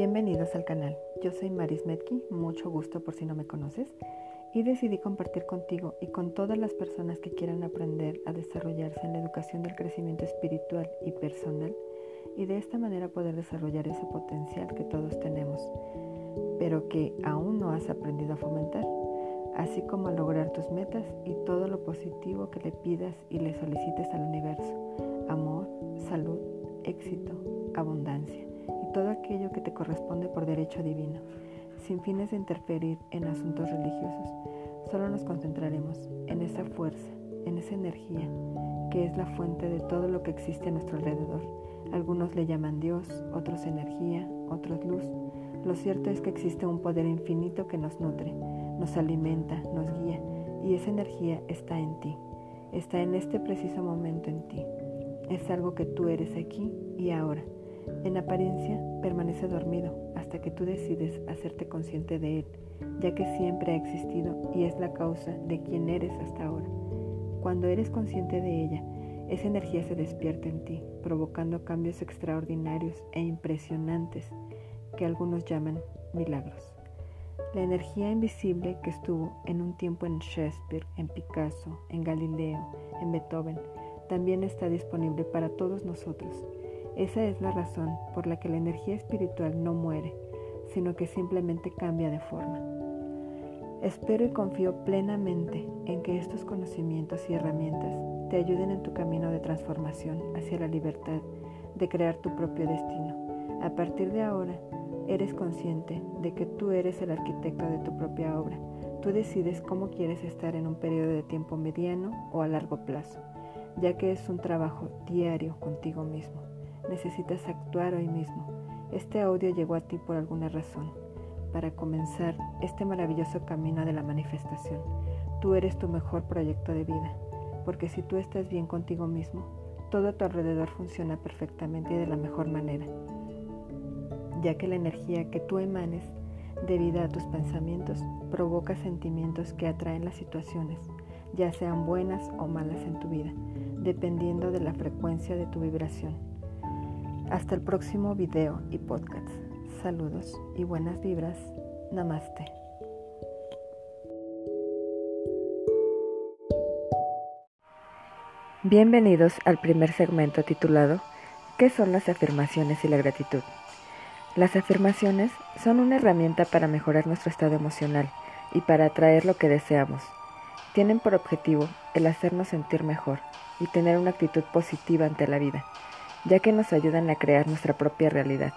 Bienvenidos al canal. Yo soy Maris Metki, mucho gusto por si no me conoces, y decidí compartir contigo y con todas las personas que quieran aprender a desarrollarse en la educación del crecimiento espiritual y personal y de esta manera poder desarrollar ese potencial que todos tenemos, pero que aún no has aprendido a fomentar, así como a lograr tus metas y todo lo positivo que le pidas y le solicites al universo, amor, salud, éxito, abundancia todo aquello que te corresponde por derecho divino, sin fines de interferir en asuntos religiosos. Solo nos concentraremos en esa fuerza, en esa energía, que es la fuente de todo lo que existe a nuestro alrededor. Algunos le llaman Dios, otros energía, otros luz. Lo cierto es que existe un poder infinito que nos nutre, nos alimenta, nos guía, y esa energía está en ti, está en este preciso momento en ti. Es algo que tú eres aquí y ahora. En apariencia, permanece dormido hasta que tú decides hacerte consciente de él, ya que siempre ha existido y es la causa de quien eres hasta ahora. Cuando eres consciente de ella, esa energía se despierta en ti, provocando cambios extraordinarios e impresionantes que algunos llaman milagros. La energía invisible que estuvo en un tiempo en Shakespeare, en Picasso, en Galileo, en Beethoven, también está disponible para todos nosotros esa es la razón por la que la energía espiritual no muere, sino que simplemente cambia de forma. Espero y confío plenamente en que estos conocimientos y herramientas te ayuden en tu camino de transformación hacia la libertad de crear tu propio destino. A partir de ahora, eres consciente de que tú eres el arquitecto de tu propia obra. Tú decides cómo quieres estar en un periodo de tiempo mediano o a largo plazo, ya que es un trabajo diario contigo mismo necesitas actuar hoy mismo. Este audio llegó a ti por alguna razón, para comenzar este maravilloso camino de la manifestación. Tú eres tu mejor proyecto de vida, porque si tú estás bien contigo mismo, todo a tu alrededor funciona perfectamente y de la mejor manera, ya que la energía que tú emanes debido a tus pensamientos provoca sentimientos que atraen las situaciones, ya sean buenas o malas en tu vida, dependiendo de la frecuencia de tu vibración. Hasta el próximo video y podcast. Saludos y buenas vibras. Namaste. Bienvenidos al primer segmento titulado ¿Qué son las afirmaciones y la gratitud? Las afirmaciones son una herramienta para mejorar nuestro estado emocional y para atraer lo que deseamos. Tienen por objetivo el hacernos sentir mejor y tener una actitud positiva ante la vida ya que nos ayudan a crear nuestra propia realidad.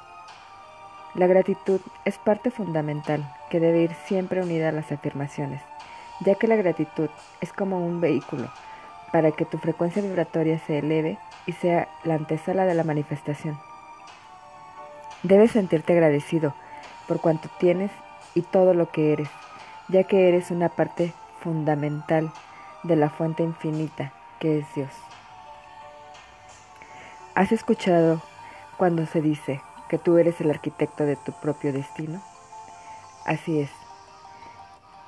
La gratitud es parte fundamental que debe ir siempre unida a las afirmaciones, ya que la gratitud es como un vehículo para que tu frecuencia vibratoria se eleve y sea la antesala de la manifestación. Debes sentirte agradecido por cuanto tienes y todo lo que eres, ya que eres una parte fundamental de la fuente infinita que es Dios. ¿Has escuchado cuando se dice que tú eres el arquitecto de tu propio destino? Así es.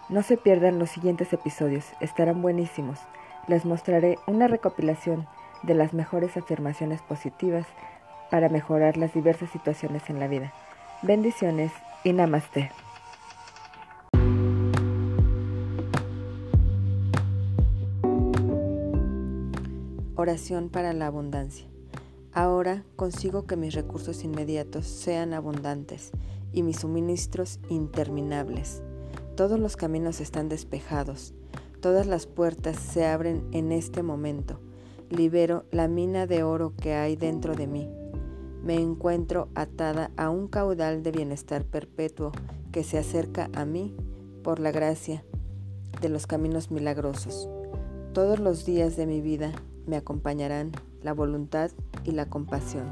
No se pierdan los siguientes episodios, estarán buenísimos. Les mostraré una recopilación de las mejores afirmaciones positivas para mejorar las diversas situaciones en la vida. Bendiciones y namaste. Oración para la abundancia. Ahora consigo que mis recursos inmediatos sean abundantes y mis suministros interminables. Todos los caminos están despejados, todas las puertas se abren en este momento. Libero la mina de oro que hay dentro de mí. Me encuentro atada a un caudal de bienestar perpetuo que se acerca a mí por la gracia de los caminos milagrosos. Todos los días de mi vida me acompañarán la voluntad y la compasión.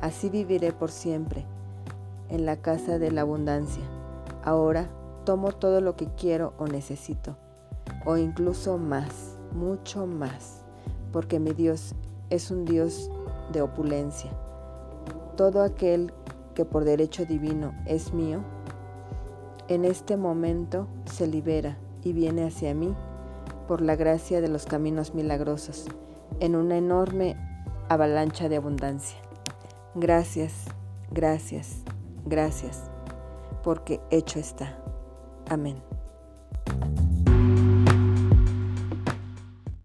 Así viviré por siempre en la casa de la abundancia. Ahora tomo todo lo que quiero o necesito, o incluso más, mucho más, porque mi Dios es un Dios de opulencia. Todo aquel que por derecho divino es mío, en este momento se libera y viene hacia mí por la gracia de los caminos milagrosos, en una enorme avalancha de abundancia. Gracias, gracias, gracias, porque hecho está. Amén.